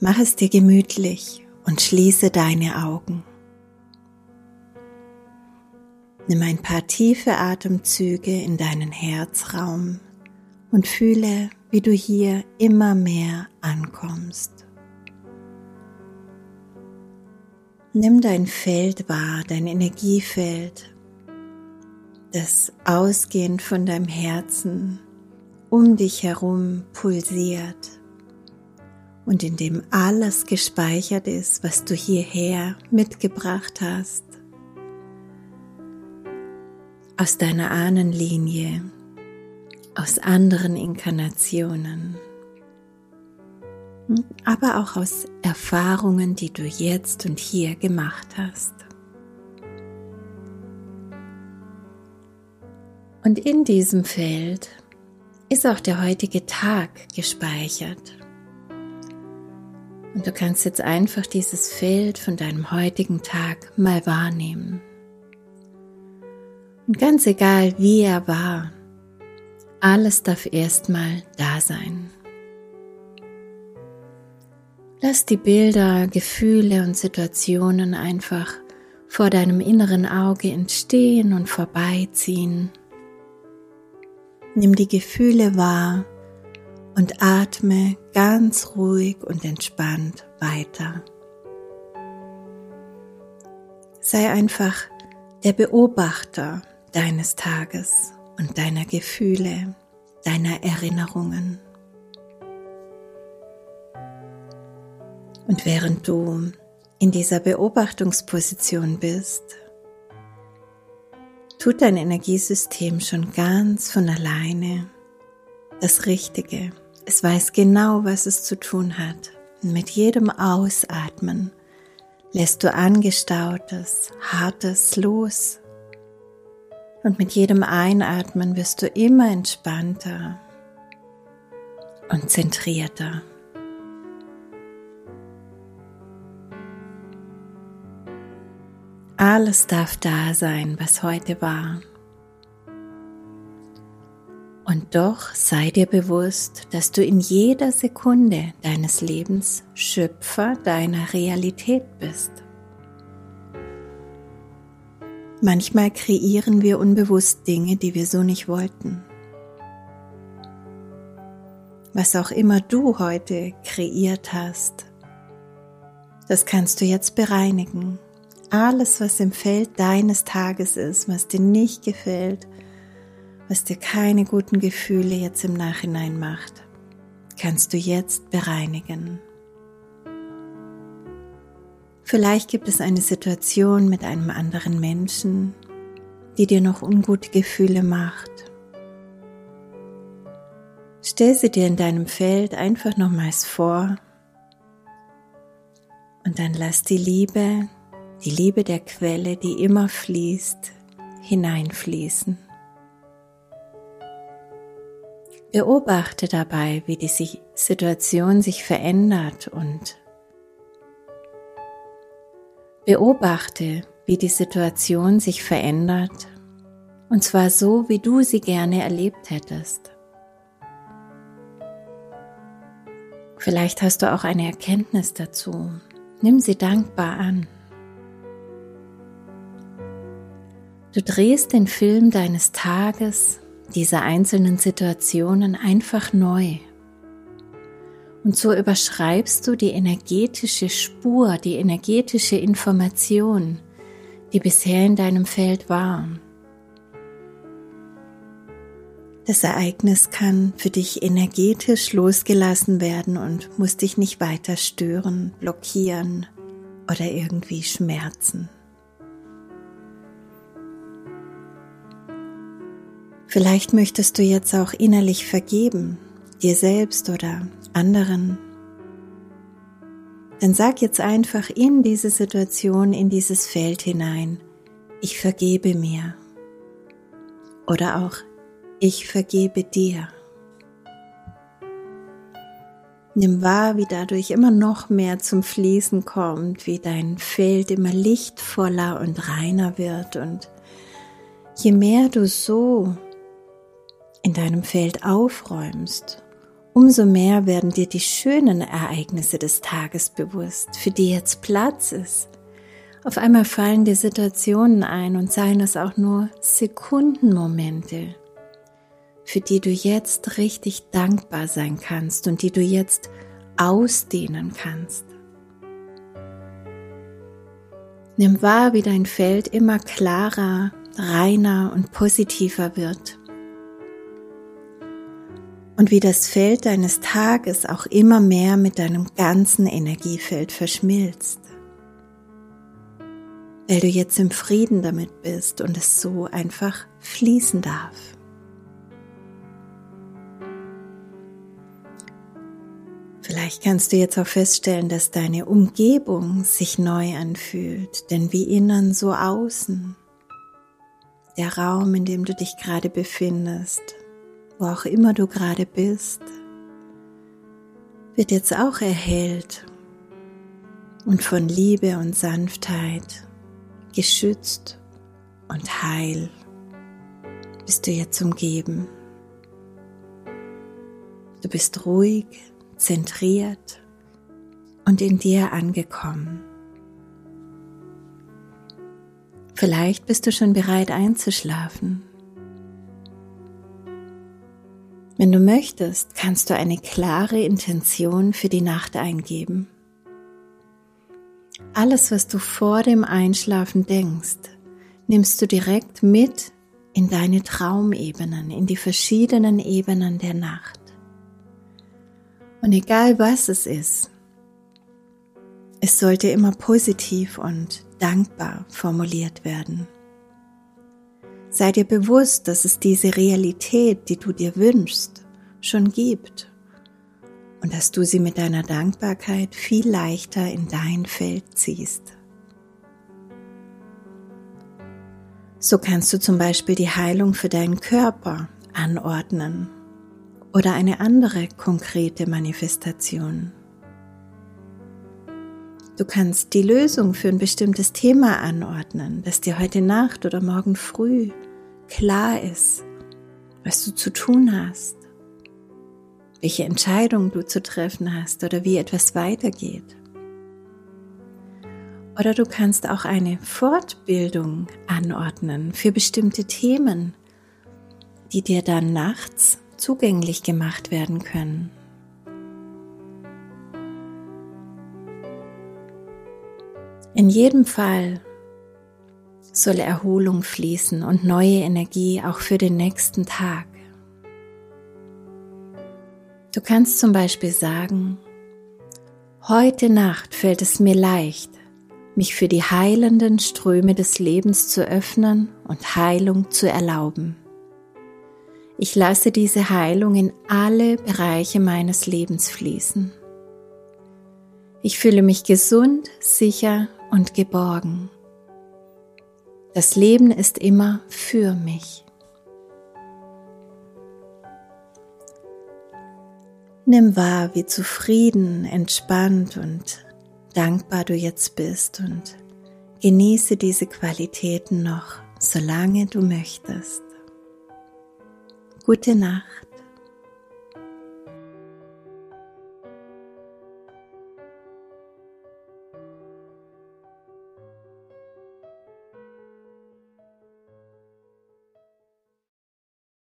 mach es dir gemütlich und schließe deine Augen. Nimm ein paar tiefe Atemzüge in deinen Herzraum und fühle, wie du hier immer mehr ankommst. Nimm dein Feld wahr, dein Energiefeld, das ausgehend von deinem Herzen um dich herum pulsiert und in dem alles gespeichert ist, was du hierher mitgebracht hast, aus deiner Ahnenlinie, aus anderen Inkarnationen, aber auch aus Erfahrungen, die du jetzt und hier gemacht hast. Und in diesem Feld ist auch der heutige Tag gespeichert. Und du kannst jetzt einfach dieses Feld von deinem heutigen Tag mal wahrnehmen. Und ganz egal, wie er war, alles darf erstmal da sein. Lass die Bilder, Gefühle und Situationen einfach vor deinem inneren Auge entstehen und vorbeiziehen. Nimm die Gefühle wahr und atme ganz ruhig und entspannt weiter. Sei einfach der Beobachter deines Tages und deiner Gefühle, deiner Erinnerungen. Und während du in dieser Beobachtungsposition bist, tut dein Energiesystem schon ganz von alleine das Richtige. Es weiß genau, was es zu tun hat. Und mit jedem Ausatmen lässt du angestautes, hartes los. Und mit jedem Einatmen wirst du immer entspannter und zentrierter. Alles darf da sein, was heute war. Und doch sei dir bewusst, dass du in jeder Sekunde deines Lebens Schöpfer deiner Realität bist. Manchmal kreieren wir unbewusst Dinge, die wir so nicht wollten. Was auch immer du heute kreiert hast, das kannst du jetzt bereinigen alles, was im Feld deines Tages ist, was dir nicht gefällt, was dir keine guten Gefühle jetzt im Nachhinein macht, kannst du jetzt bereinigen. Vielleicht gibt es eine Situation mit einem anderen Menschen, die dir noch ungute Gefühle macht. Stell sie dir in deinem Feld einfach nochmals vor und dann lass die Liebe die Liebe der Quelle, die immer fließt, hineinfließen. Beobachte dabei, wie die Situation sich verändert und beobachte, wie die Situation sich verändert und zwar so, wie du sie gerne erlebt hättest. Vielleicht hast du auch eine Erkenntnis dazu. Nimm sie dankbar an. Du drehst den Film deines Tages, dieser einzelnen Situationen einfach neu. Und so überschreibst du die energetische Spur, die energetische Information, die bisher in deinem Feld war. Das Ereignis kann für dich energetisch losgelassen werden und muss dich nicht weiter stören, blockieren oder irgendwie schmerzen. Vielleicht möchtest du jetzt auch innerlich vergeben, dir selbst oder anderen. Dann sag jetzt einfach in diese Situation, in dieses Feld hinein, ich vergebe mir. Oder auch, ich vergebe dir. Nimm wahr, wie dadurch immer noch mehr zum Fließen kommt, wie dein Feld immer lichtvoller und reiner wird und je mehr du so in deinem Feld aufräumst, umso mehr werden dir die schönen Ereignisse des Tages bewusst, für die jetzt Platz ist. Auf einmal fallen dir Situationen ein und seien es auch nur Sekundenmomente, für die du jetzt richtig dankbar sein kannst und die du jetzt ausdehnen kannst. Nimm wahr, wie dein Feld immer klarer, reiner und positiver wird. Und wie das Feld deines Tages auch immer mehr mit deinem ganzen Energiefeld verschmilzt. Weil du jetzt im Frieden damit bist und es so einfach fließen darf. Vielleicht kannst du jetzt auch feststellen, dass deine Umgebung sich neu anfühlt, denn wie innen so außen. Der Raum, in dem du dich gerade befindest, wo auch immer du gerade bist, wird jetzt auch erhellt und von Liebe und Sanftheit geschützt und heil bist du jetzt umgeben. Du bist ruhig, zentriert und in dir angekommen. Vielleicht bist du schon bereit einzuschlafen. Wenn du möchtest, kannst du eine klare Intention für die Nacht eingeben. Alles, was du vor dem Einschlafen denkst, nimmst du direkt mit in deine Traumebenen, in die verschiedenen Ebenen der Nacht. Und egal was es ist, es sollte immer positiv und dankbar formuliert werden. Sei dir bewusst, dass es diese Realität, die du dir wünschst, schon gibt und dass du sie mit deiner Dankbarkeit viel leichter in dein Feld ziehst. So kannst du zum Beispiel die Heilung für deinen Körper anordnen oder eine andere konkrete Manifestation. Du kannst die Lösung für ein bestimmtes Thema anordnen, das dir heute Nacht oder morgen früh klar ist, was du zu tun hast, welche Entscheidung du zu treffen hast oder wie etwas weitergeht. Oder du kannst auch eine Fortbildung anordnen für bestimmte Themen, die dir dann nachts zugänglich gemacht werden können. In jedem Fall soll Erholung fließen und neue Energie auch für den nächsten Tag. Du kannst zum Beispiel sagen, heute Nacht fällt es mir leicht, mich für die heilenden Ströme des Lebens zu öffnen und Heilung zu erlauben. Ich lasse diese Heilung in alle Bereiche meines Lebens fließen. Ich fühle mich gesund, sicher und geborgen. Das Leben ist immer für mich. Nimm wahr, wie zufrieden, entspannt und dankbar du jetzt bist und genieße diese Qualitäten noch, solange du möchtest. Gute Nacht.